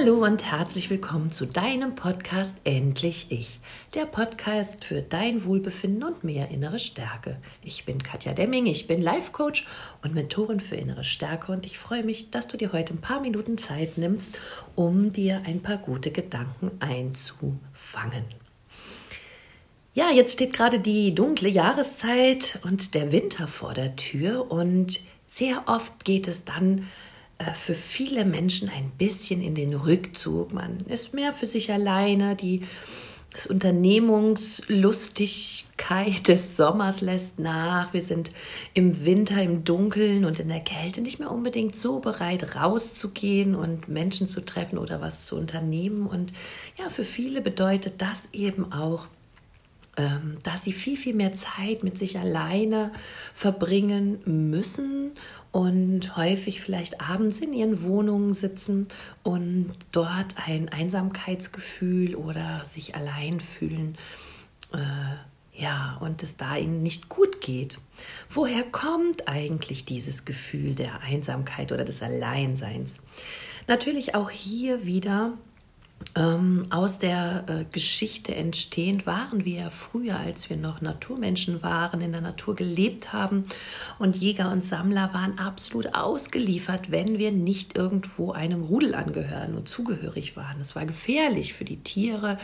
Hallo und herzlich willkommen zu deinem Podcast Endlich Ich, der Podcast für dein Wohlbefinden und mehr innere Stärke. Ich bin Katja Demming, ich bin Life Coach und Mentorin für innere Stärke und ich freue mich, dass du dir heute ein paar Minuten Zeit nimmst, um dir ein paar gute Gedanken einzufangen. Ja, jetzt steht gerade die dunkle Jahreszeit und der Winter vor der Tür und sehr oft geht es dann für viele Menschen ein bisschen in den Rückzug. Man ist mehr für sich alleine. Die das Unternehmungslustigkeit des Sommers lässt nach. Wir sind im Winter im Dunkeln und in der Kälte nicht mehr unbedingt so bereit, rauszugehen und Menschen zu treffen oder was zu unternehmen. Und ja, für viele bedeutet das eben auch, ähm, dass sie viel, viel mehr Zeit mit sich alleine verbringen müssen und häufig vielleicht abends in ihren Wohnungen sitzen und dort ein Einsamkeitsgefühl oder sich allein fühlen. Äh, ja, und es da ihnen nicht gut geht. Woher kommt eigentlich dieses Gefühl der Einsamkeit oder des Alleinseins? Natürlich auch hier wieder ähm, aus der äh, Geschichte entstehend waren wir ja früher, als wir noch Naturmenschen waren, in der Natur gelebt haben und Jäger und Sammler waren absolut ausgeliefert, wenn wir nicht irgendwo einem Rudel angehören und zugehörig waren. Es war gefährlich für die Tiere,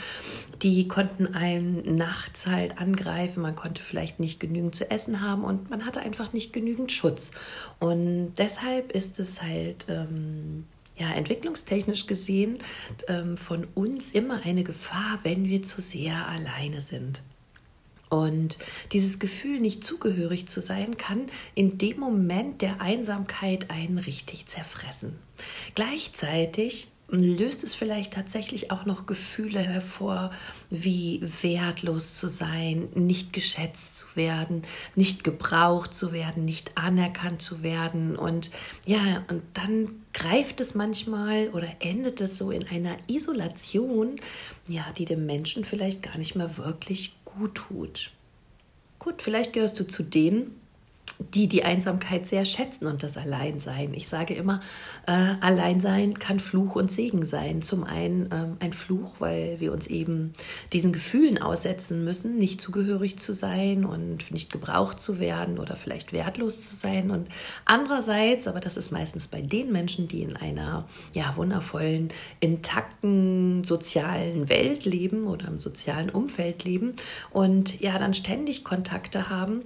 die konnten einen nachts halt angreifen, man konnte vielleicht nicht genügend zu essen haben und man hatte einfach nicht genügend Schutz. Und deshalb ist es halt ähm, ja, entwicklungstechnisch gesehen ähm, von uns immer eine Gefahr, wenn wir zu sehr alleine sind. Und dieses Gefühl, nicht zugehörig zu sein, kann in dem Moment der Einsamkeit einen richtig zerfressen. Gleichzeitig löst es vielleicht tatsächlich auch noch Gefühle hervor, wie wertlos zu sein, nicht geschätzt zu werden, nicht gebraucht zu werden, nicht anerkannt zu werden. Und ja, und dann greift es manchmal oder endet es so in einer Isolation, ja, die dem Menschen vielleicht gar nicht mehr wirklich gut tut. Gut, vielleicht gehörst du zu denen, die die Einsamkeit sehr schätzen und das Alleinsein. Ich sage immer, äh, Alleinsein kann Fluch und Segen sein. Zum einen ähm, ein Fluch, weil wir uns eben diesen Gefühlen aussetzen müssen, nicht zugehörig zu sein und nicht gebraucht zu werden oder vielleicht wertlos zu sein. Und andererseits, aber das ist meistens bei den Menschen, die in einer ja, wundervollen, intakten sozialen Welt leben oder im sozialen Umfeld leben und ja dann ständig Kontakte haben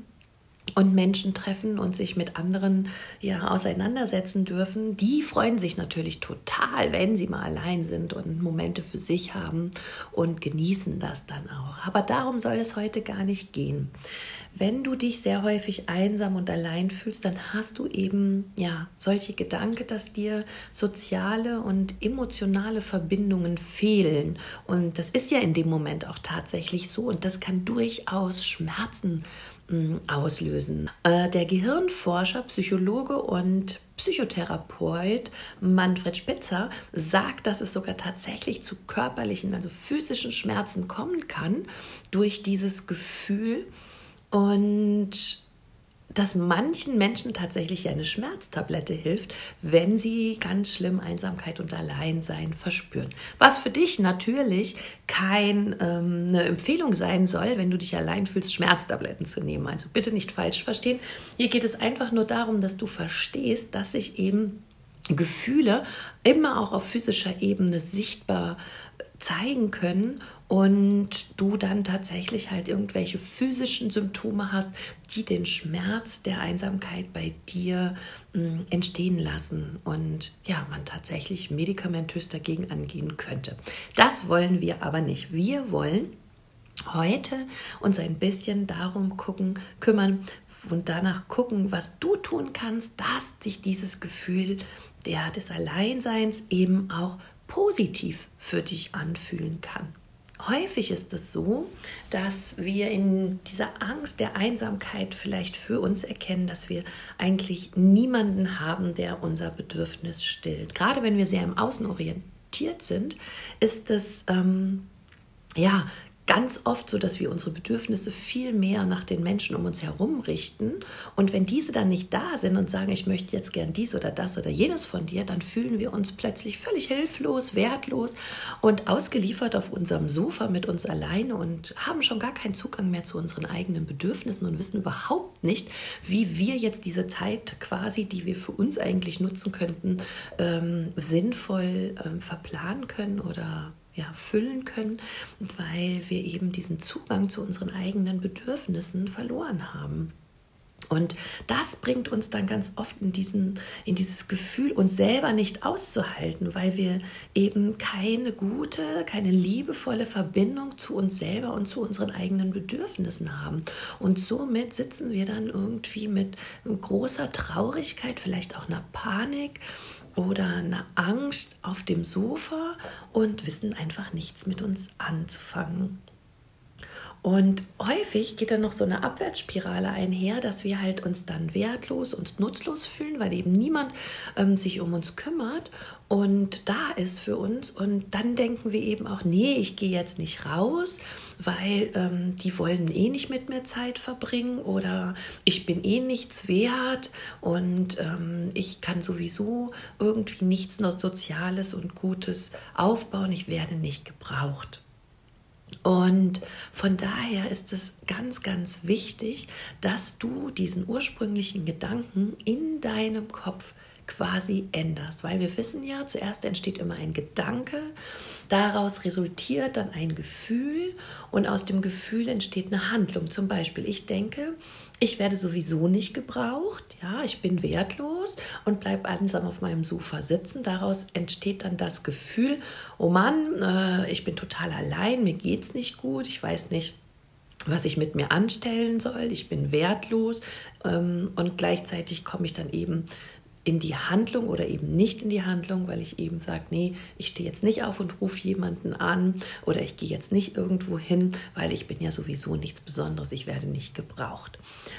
und Menschen treffen und sich mit anderen ja auseinandersetzen dürfen, die freuen sich natürlich total, wenn sie mal allein sind und Momente für sich haben und genießen das dann auch. Aber darum soll es heute gar nicht gehen. Wenn du dich sehr häufig einsam und allein fühlst, dann hast du eben ja solche Gedanken, dass dir soziale und emotionale Verbindungen fehlen und das ist ja in dem Moment auch tatsächlich so und das kann durchaus Schmerzen auslösen. Äh, der Gehirnforscher, Psychologe und Psychotherapeut Manfred Spitzer sagt, dass es sogar tatsächlich zu körperlichen, also physischen Schmerzen kommen kann durch dieses Gefühl. Und dass manchen Menschen tatsächlich eine Schmerztablette hilft, wenn sie ganz schlimm Einsamkeit und Alleinsein verspüren. Was für dich natürlich keine ähm, Empfehlung sein soll, wenn du dich allein fühlst, Schmerztabletten zu nehmen. Also bitte nicht falsch verstehen. Hier geht es einfach nur darum, dass du verstehst, dass sich eben Gefühle immer auch auf physischer Ebene sichtbar zeigen können und du dann tatsächlich halt irgendwelche physischen Symptome hast, die den Schmerz der Einsamkeit bei dir mh, hm, entstehen lassen und ja, man tatsächlich medikamentös dagegen angehen könnte. Das wollen wir aber nicht. Wir wollen heute uns ein bisschen darum gucken, kümmern und danach gucken, was du tun kannst, dass dich dieses Gefühl der, des Alleinseins eben auch positiv für dich anfühlen kann. Häufig ist es so, dass wir in dieser Angst der Einsamkeit vielleicht für uns erkennen, dass wir eigentlich niemanden haben, der unser Bedürfnis stillt. Gerade wenn wir sehr im Außen orientiert sind, ist es ähm, ja ganz oft so, dass wir unsere Bedürfnisse viel mehr nach den Menschen um uns herum richten. Und wenn diese dann nicht da sind und sagen, ich möchte jetzt gern dies oder das oder jenes von dir, dann fühlen wir uns plötzlich völlig hilflos, wertlos und ausgeliefert auf unserem Sofa mit uns alleine und haben schon gar keinen Zugang mehr zu unseren eigenen Bedürfnissen und wissen überhaupt nicht, wie wir jetzt diese Zeit quasi, die wir für uns eigentlich nutzen könnten, ähm, sinnvoll ähm, verplanen können oder ja, füllen können, weil wir eben diesen Zugang zu unseren eigenen Bedürfnissen verloren haben. Und das bringt uns dann ganz oft in, diesen, in dieses Gefühl, uns selber nicht auszuhalten, weil wir eben keine gute, keine liebevolle Verbindung zu uns selber und zu unseren eigenen Bedürfnissen haben. Und somit sitzen wir dann irgendwie mit großer Traurigkeit, vielleicht auch einer Panik oder einer Angst auf dem Sofa und wissen einfach nichts mit uns anzufangen. Und häufig geht dann noch so eine Abwärtsspirale einher, dass wir halt uns dann wertlos und nutzlos fühlen, weil eben niemand ähm, sich um uns kümmert und da ist für uns. Und dann denken wir eben auch, nee, ich gehe jetzt nicht raus, weil ähm, die wollen eh nicht mit mir Zeit verbringen oder ich bin eh nichts wert und ähm, ich kann sowieso irgendwie nichts noch Soziales und Gutes aufbauen, ich werde nicht gebraucht. Und von daher ist es ganz, ganz wichtig, dass du diesen ursprünglichen Gedanken in deinem Kopf quasi änderst. Weil wir wissen ja, zuerst entsteht immer ein Gedanke, daraus resultiert dann ein Gefühl und aus dem Gefühl entsteht eine Handlung. Zum Beispiel, ich denke, ich werde sowieso nicht gebraucht, ja, ich bin wertlos und bleibe einsam auf meinem Sofa sitzen. Daraus entsteht dann das Gefühl, oh Mann, äh, ich bin total allein, mir geht es nicht gut, ich weiß nicht, was ich mit mir anstellen soll, ich bin wertlos ähm, und gleichzeitig komme ich dann eben in die Handlung oder eben nicht in die Handlung, weil ich eben sage, nee, ich stehe jetzt nicht auf und rufe jemanden an oder ich gehe jetzt nicht irgendwo hin, weil ich bin ja sowieso nichts Besonderes, ich werde nicht gebraucht.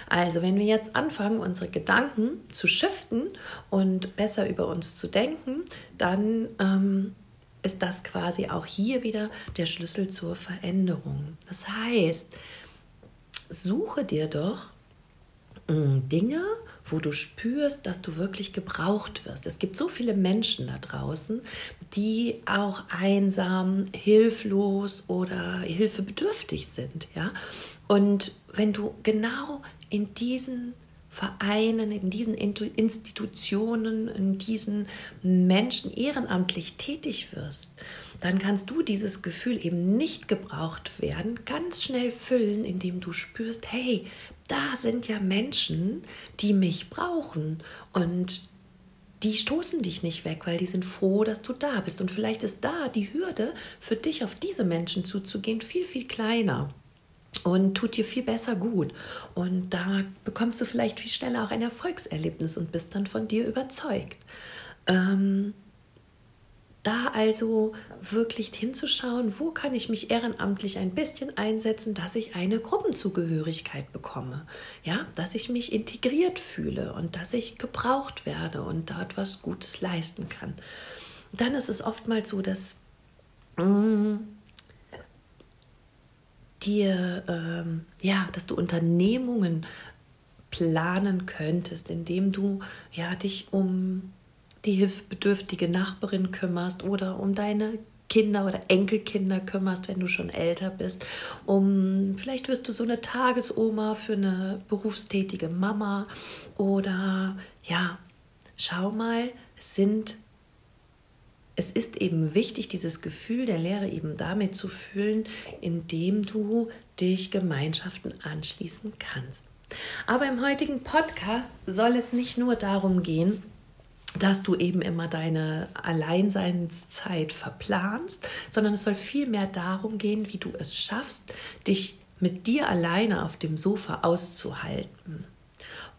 Also wenn wir jetzt anfangen, unsere Gedanken zu shiften und besser über uns zu denken, dann ähm, ist das quasi auch hier wieder der Schlüssel zur Veränderung. Das heißt, suche dir doch Dinge, wo du spürst, dass du wirklich gebraucht wirst. Es gibt so viele Menschen da draußen, die auch einsam, hilflos oder hilfebedürftig sind, ja? Und wenn du genau in diesen Vereinen, in diesen Institutionen, in diesen Menschen ehrenamtlich tätig wirst, dann kannst du dieses Gefühl eben nicht gebraucht werden, ganz schnell füllen, indem du spürst, hey, da sind ja Menschen, die mich brauchen und die stoßen dich nicht weg, weil die sind froh, dass du da bist. Und vielleicht ist da die Hürde für dich, auf diese Menschen zuzugehen, viel, viel kleiner und tut dir viel besser gut. Und da bekommst du vielleicht viel schneller auch ein Erfolgserlebnis und bist dann von dir überzeugt. Ähm, da also wirklich hinzuschauen, wo kann ich mich ehrenamtlich ein bisschen einsetzen, dass ich eine Gruppenzugehörigkeit bekomme, ja, dass ich mich integriert fühle und dass ich gebraucht werde und dort was Gutes leisten kann. Dann ist es oftmals so, dass mm, dir, ähm, ja, dass du Unternehmungen planen könntest, indem du ja dich um die hilfsbedürftige Nachbarin kümmerst oder um deine Kinder oder Enkelkinder kümmerst, wenn du schon älter bist. Um vielleicht wirst du so eine Tagesoma für eine berufstätige Mama oder ja, schau mal, es sind es ist eben wichtig, dieses Gefühl der Lehre eben damit zu fühlen, indem du dich Gemeinschaften anschließen kannst. Aber im heutigen Podcast soll es nicht nur darum gehen, dass du eben immer deine Alleinseinszeit verplanst, sondern es soll vielmehr darum gehen, wie du es schaffst, dich mit dir alleine auf dem Sofa auszuhalten.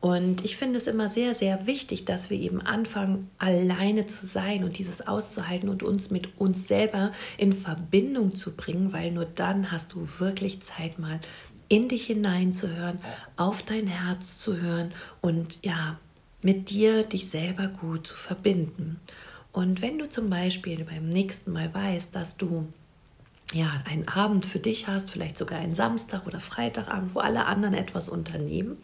Und ich finde es immer sehr, sehr wichtig, dass wir eben anfangen, alleine zu sein und dieses auszuhalten und uns mit uns selber in Verbindung zu bringen, weil nur dann hast du wirklich Zeit, mal in dich hineinzuhören, auf dein Herz zu hören und ja, mit dir dich selber gut zu verbinden. Und wenn du zum Beispiel beim nächsten Mal weißt, dass du ja, einen Abend für dich hast, vielleicht sogar einen Samstag oder Freitagabend, wo alle anderen etwas unternehmen,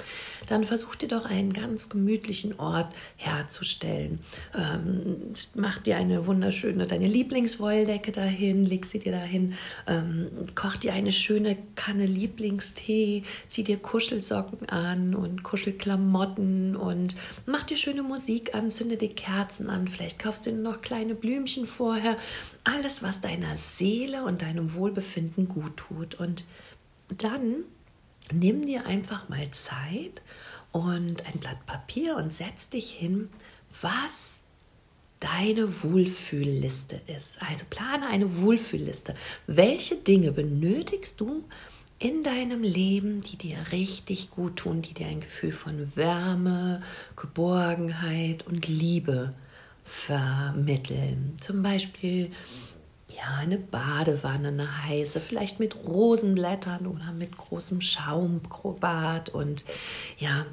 dann versuch dir doch einen ganz gemütlichen Ort herzustellen. Ähm, mach dir eine wunderschöne, deine Lieblingswolldecke dahin, leg sie dir dahin, ähm, koch dir eine schöne Kanne Lieblingstee, zieh dir Kuschelsocken an und Kuschelklamotten und mach dir schöne Musik an, zünde dir Kerzen an, vielleicht kaufst du dir noch kleine Blümchen vorher alles, was deiner Seele und deinem Wohlbefinden gut tut. Und dann nimm dir einfach mal Zeit und ein Blatt Papier und setz dich hin, was deine Wohlfühlliste ist. Also plane eine Wohlfühlliste. Welche Dinge benötigst du in deinem Leben, die dir richtig gut tun, die dir ein Gefühl von Wärme, Geborgenheit und Liebe vermitteln. Zum Beispiel ja, eine Badewanne, eine heiße, vielleicht mit Rosenblättern oder mit großem Schaumbad und ja,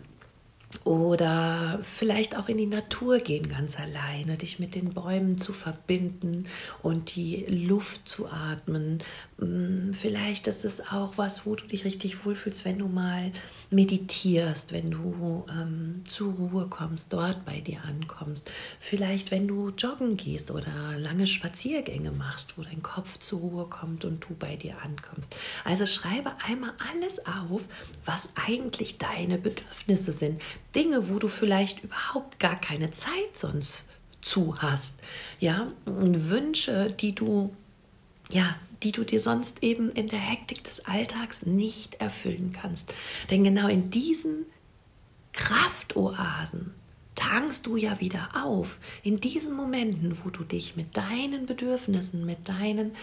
oder vielleicht auch in die Natur gehen ganz alleine, dich mit den Bäumen zu verbinden und die Luft zu atmen. Mm, vielleicht ist es auch was, wo du dich richtig wohlfühlst, wenn du mal meditierst, wenn du ähm, zur Ruhe kommst, dort bei dir ankommst. Vielleicht, wenn du joggen gehst oder lange Spaziergänge machst, wo dein Kopf zur Ruhe kommt und du bei dir ankommst. Also schreibe einmal alles auf, was eigentlich deine Bedürfnisse sind. Dinge, wo du vielleicht überhaupt gar keine Zeit sonst zu hast. Ja, Wünsche, die du ja, die du dir sonst eben in der Hektik des Alltags nicht erfüllen kannst. Denn genau in diesen Kraftoasen tankst du ja wieder auf. In diesen Momenten, wo du dich mit deinen Bedürfnissen, mit deinen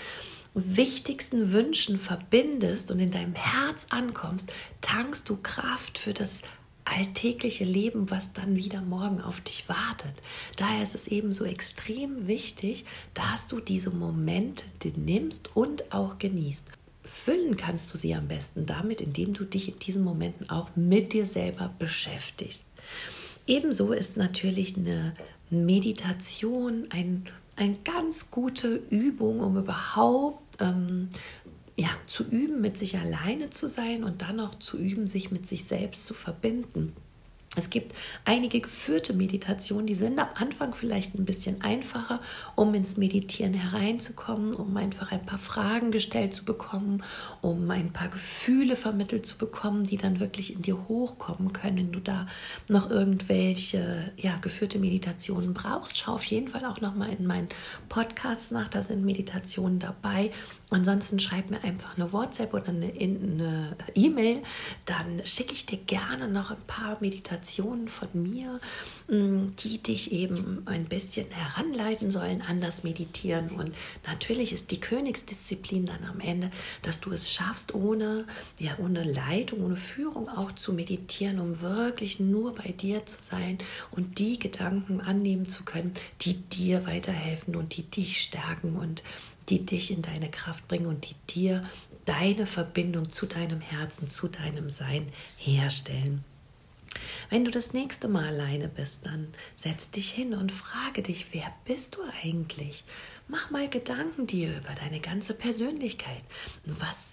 wichtigsten Wünschen verbindest und in deinem Herz ankommst, tankst du Kraft für das alltägliche Leben, was dann wieder morgen auf dich wartet. Daher ist es eben so extrem wichtig, dass du diese Momente nimmst und auch genießt. Füllen kannst du sie am besten damit, indem du dich in diesen Momenten auch mit dir selber beschäftigst. Ebenso ist natürlich eine Meditation ein, eine ganz gute Übung, um überhaupt ähm, ja, zu üben, mit sich alleine zu sein und dann auch zu üben, sich mit sich selbst zu verbinden. Es gibt einige geführte Meditationen, die sind am Anfang vielleicht ein bisschen einfacher, um ins Meditieren hereinzukommen, um einfach ein paar Fragen gestellt zu bekommen, um ein paar Gefühle vermittelt zu bekommen, die dann wirklich in dir hochkommen können. Wenn du da noch irgendwelche ja, geführte Meditationen brauchst, schau auf jeden Fall auch noch mal in meinen Podcasts nach, da sind Meditationen dabei. Ansonsten schreib mir einfach eine WhatsApp oder eine E-Mail, dann schicke ich dir gerne noch ein paar Meditationen Meditationen von mir, mm, die dich eben ein bisschen heranleiten sollen an das Meditieren. Und natürlich ist die Königsdisziplin dann am Ende, dass du es schaffst, ohne, ja, ohne Leitung, ohne Führung auch zu meditieren, um wirklich nur bei dir zu sein und die Gedanken annehmen zu können, die dir weiterhelfen und die dich stärken und die dich in deine Kraft bringen und die dir deine Verbindung zu deinem Herzen, zu deinem Sein herstellen. Wenn du das nächste Mal alleine bist, dann setz dich hin und frage dich, wer bist du eigentlich? Mach mal Gedanken dir über deine ganze Persönlichkeit. Was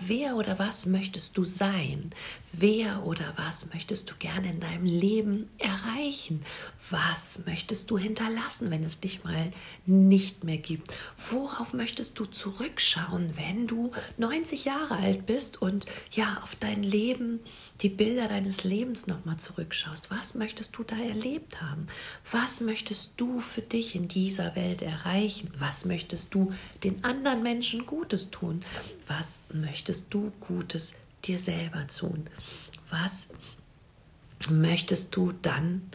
wer oder was möchtest du sein? Wer oder was möchtest du gerne in deinem Leben erreichen? Was möchtest du hinterlassen, wenn es dich mal nicht mehr gibt? Worauf möchtest du zurückschauen, wenn du 90 Jahre alt bist und ja, auf dein Leben, die Bilder deines Lebens nochmal zurückschaust? Was möchtest du da erlebt haben? Was möchtest du für dich in dieser Welt erreichen? Was möchtest du den anderen Menschen Gutes tun? Was möchtest du Gutes dir selber tun? Was möchtest du dann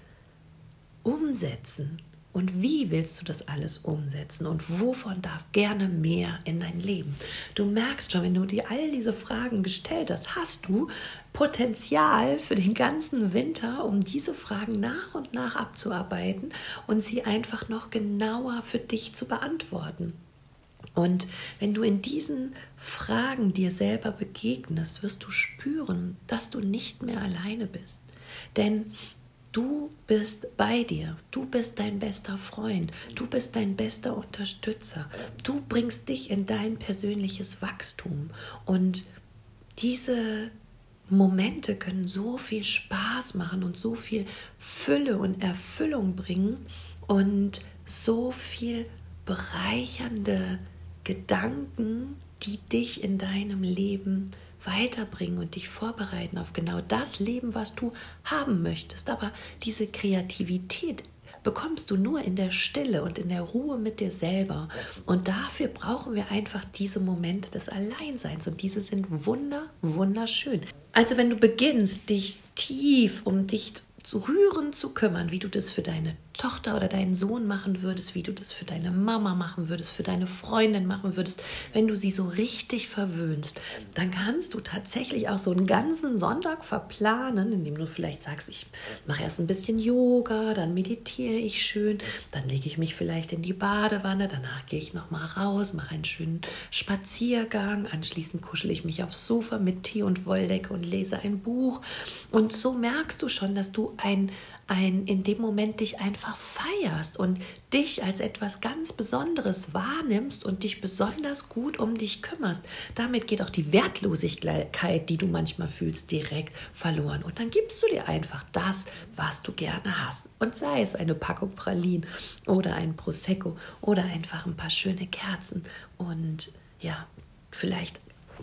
umsetzen? Und wie willst du das alles umsetzen? Und wovon darf gerne mehr in dein Leben? Du merkst schon, wenn du dir all diese Fragen gestellt hast, hast du Potenzial für den ganzen Winter, um diese Fragen nach und nach abzuarbeiten und sie einfach noch genauer für dich zu beantworten. Und wenn du in diesen Fragen dir selber begegnest, wirst du spüren, dass du nicht mehr alleine bist. Denn Du bist bei dir. Du bist dein bester Freund. Du bist dein bester Unterstützer. Du bringst dich in dein persönliches Wachstum. Und diese Momente können so viel Spaß machen und so viel Fülle und Erfüllung bringen und so viel bereichernde Gedanken, die dich in deinem Leben weiterbringen und dich vorbereiten auf genau das Leben, was du haben möchtest. Aber diese Kreativität bekommst du nur in der Stille und in der Ruhe mit dir selber. Und dafür brauchen wir einfach diese Momente des Alleinseins. Und diese sind wunder, wunderschön. Also wenn du beginnst, dich tief um dich zu rühren zu kümmern, wie du das für deine Tochter oder deinen Sohn machen würdest, wie du das für deine Mama machen würdest, für deine Freundin machen würdest, wenn du sie so richtig verwöhnst, dann kannst du tatsächlich auch so einen ganzen Sonntag verplanen, indem du vielleicht sagst, ich mache erst ein bisschen Yoga, dann meditiere ich schön, dann lege ich mich vielleicht in die Badewanne, danach gehe ich noch mal raus, mache einen schönen Spaziergang, anschließend kuschel ich mich aufs Sofa mit Tee und Wolldecke und lese ein Buch. Und so merkst du schon, dass du ein ein, in dem Moment dich einfach feierst und dich als etwas ganz Besonderes wahrnimmst und dich besonders gut um dich kümmerst. Damit geht auch die Wertlosigkeit, die du manchmal fühlst, direkt verloren. Und dann gibst du dir einfach das, was du gerne hast. Und sei es eine Packung Pralin oder ein Prosecco oder einfach ein paar schöne Kerzen. Und ja, vielleicht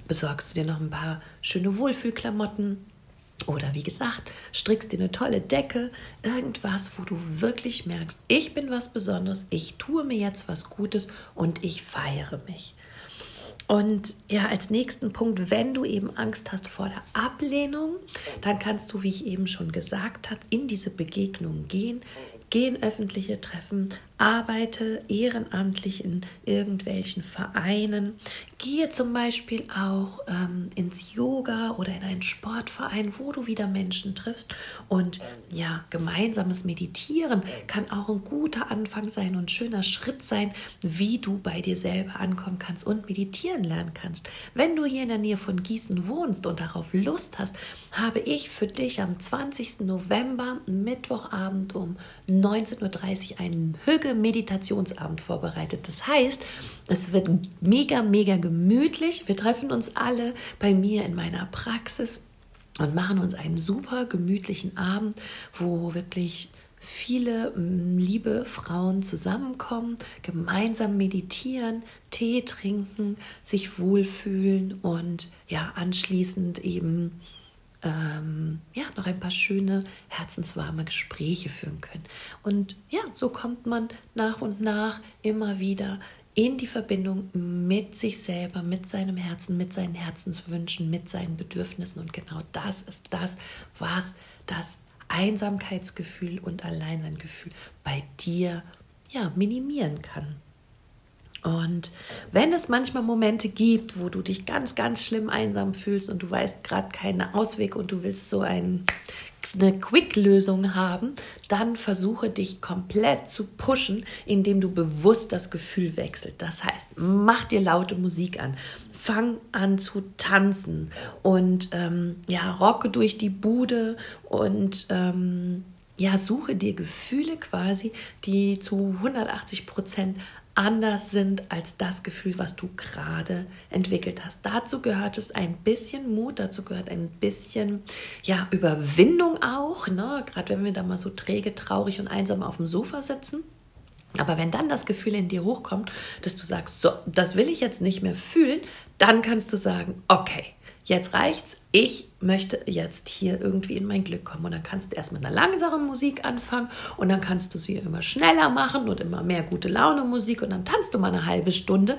besorgst du dir noch ein paar schöne Wohlfühlklamotten oder wie gesagt, strickst dir eine tolle Decke, irgendwas, wo du wirklich merkst, ich bin was Besonderes, ich tue mir jetzt was Gutes und ich feiere mich. Und ja, als nächsten Punkt, wenn du eben Angst hast vor der Ablehnung, dann kannst du, wie ich eben schon gesagt habe, in diese Begegnung gehen, gehen öffentliche Treffen, arbeite ehrenamtlich in irgendwelchen Vereinen, gehe zum Beispiel auch ähm, ins Yoga oder in einen Sportverein, wo du wieder Menschen triffst. Und ja, gemeinsames Meditieren kann auch ein guter Anfang sein und ein schöner Schritt sein, wie du bei dir selber ankommen kannst und meditieren lernen kannst. Wenn du hier in der Nähe von Gießen wohnst und darauf Lust hast, habe ich für dich am 20. November, Mittwochabend um 19.30 Uhr einen Hügel Meditationsabend vorbereitet. Das heißt, es wird mega, mega gemütlich. Wir treffen uns alle bei mir in meiner Praxis und machen uns einen super gemütlichen Abend, wo wirklich viele mm, liebe Frauen zusammenkommen, gemeinsam meditieren, Tee trinken, sich wohlfühlen und ja, anschließend eben ähm, ja, noch ein paar schöne, herzenswarme Gespräche führen können. Und ja, so kommt man nach und nach immer wieder in die Verbindung mit sich selber, mit seinem Herzen, mit seinen Herzenswünschen, mit seinen Bedürfnissen. Und genau das ist das, was das Einsamkeitsgefühl und Alleinsein-Gefühl bei dir ja, minimieren kann. Und wenn es manchmal Momente gibt, wo du dich ganz, ganz schlimm einsam fühlst und du weißt gerade keinen Ausweg und du willst so ein, eine Quick-Lösung haben, dann versuche dich komplett zu pushen, indem du bewusst das Gefühl wechselst. Das heißt, mach dir laute Musik an, fang an zu tanzen und ähm, ja, rocke durch die Bude und ähm, ja, suche dir Gefühle quasi, die zu 180 Prozent anders sind als das Gefühl, was du gerade entwickelt hast. Dazu gehört es ein bisschen Mut, dazu gehört ein bisschen ja, Überwindung auch, ne? gerade wenn wir da mal so träge, traurig und einsam auf dem Sofa sitzen. Aber wenn dann das Gefühl in dir hochkommt, dass du sagst, so, das will ich jetzt nicht mehr fühlen, dann kannst du sagen, okay, jetzt reicht's, ich möchte jetzt hier irgendwie in mein Glück kommen. Und dann kannst du erst mit einer langsamen Musik anfangen und dann kannst du sie immer schneller machen und immer mehr gute Laune Musik und dann tanzt du mal eine halbe Stunde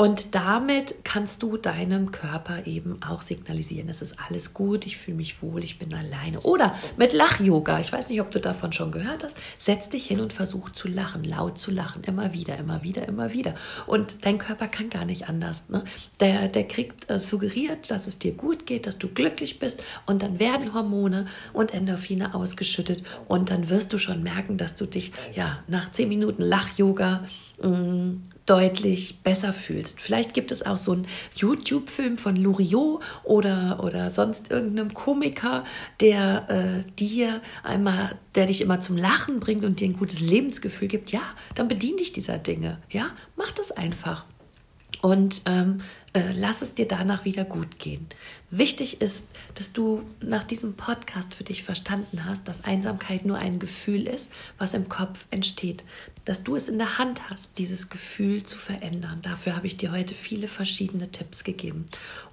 und damit kannst du deinem Körper eben auch signalisieren, es ist alles gut, ich fühle mich wohl, ich bin alleine. Oder mit Lach-Yoga, ich weiß nicht, ob du davon schon gehört hast, setz dich hin und versuch zu lachen, laut zu lachen, immer wieder, immer wieder, immer wieder. Und dein Körper kann gar nicht anders. Ne? Der, der kriegt äh, suggeriert, dass es dir gut geht, dass du glücklich bist und dann werden Hormone und Endorphine ausgeschüttet und dann wirst du schon merken, dass du dich ja nach zehn Minuten Lach-Yoga mm, deutlich besser fühlst. Vielleicht gibt es auch so einen YouTube-Film von Loriot oder, oder sonst irgendeinem Komiker, der äh, dir einmal, der dich immer zum Lachen bringt und dir ein gutes Lebensgefühl gibt. Ja, dann bedien dich dieser Dinge. Ja, mach das einfach und ähm, äh, lass es dir danach wieder gut gehen. Wichtig ist, dass du nach diesem Podcast für dich verstanden hast, dass Einsamkeit nur ein Gefühl ist, was im Kopf entsteht. Dass du es in der Hand hast, dieses Gefühl zu verändern. Dafür habe ich dir heute viele verschiedene Tipps gegeben.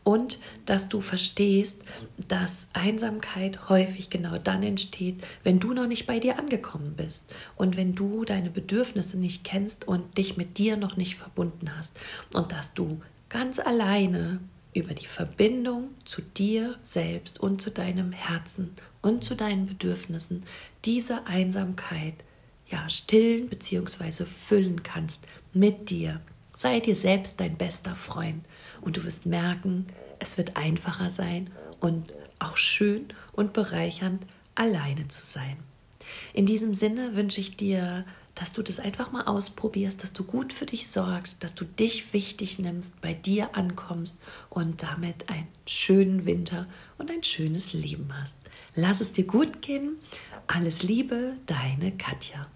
Und dass du verstehst, dass Einsamkeit häufig genau dann entsteht, wenn du noch nicht bei dir angekommen bist und wenn du deine Bedürfnisse nicht kennst und dich mit dir noch nicht verbunden hast. Und dass du ganz alleine über die Verbindung zu dir selbst und zu deinem Herzen und zu deinen Bedürfnissen diese Einsamkeit ja stillen bzw. füllen kannst mit dir. Sei dir selbst dein bester Freund und du wirst merken, es wird einfacher sein und auch schön und bereichernd alleine zu sein. In diesem Sinne wünsche ich dir dass du das einfach mal ausprobierst, dass du gut für dich sorgst, dass du dich wichtig nimmst, bei dir ankommst und damit einen schönen Winter und ein schönes Leben hast. Lass es dir gut gehen. Alles Liebe, deine Katja.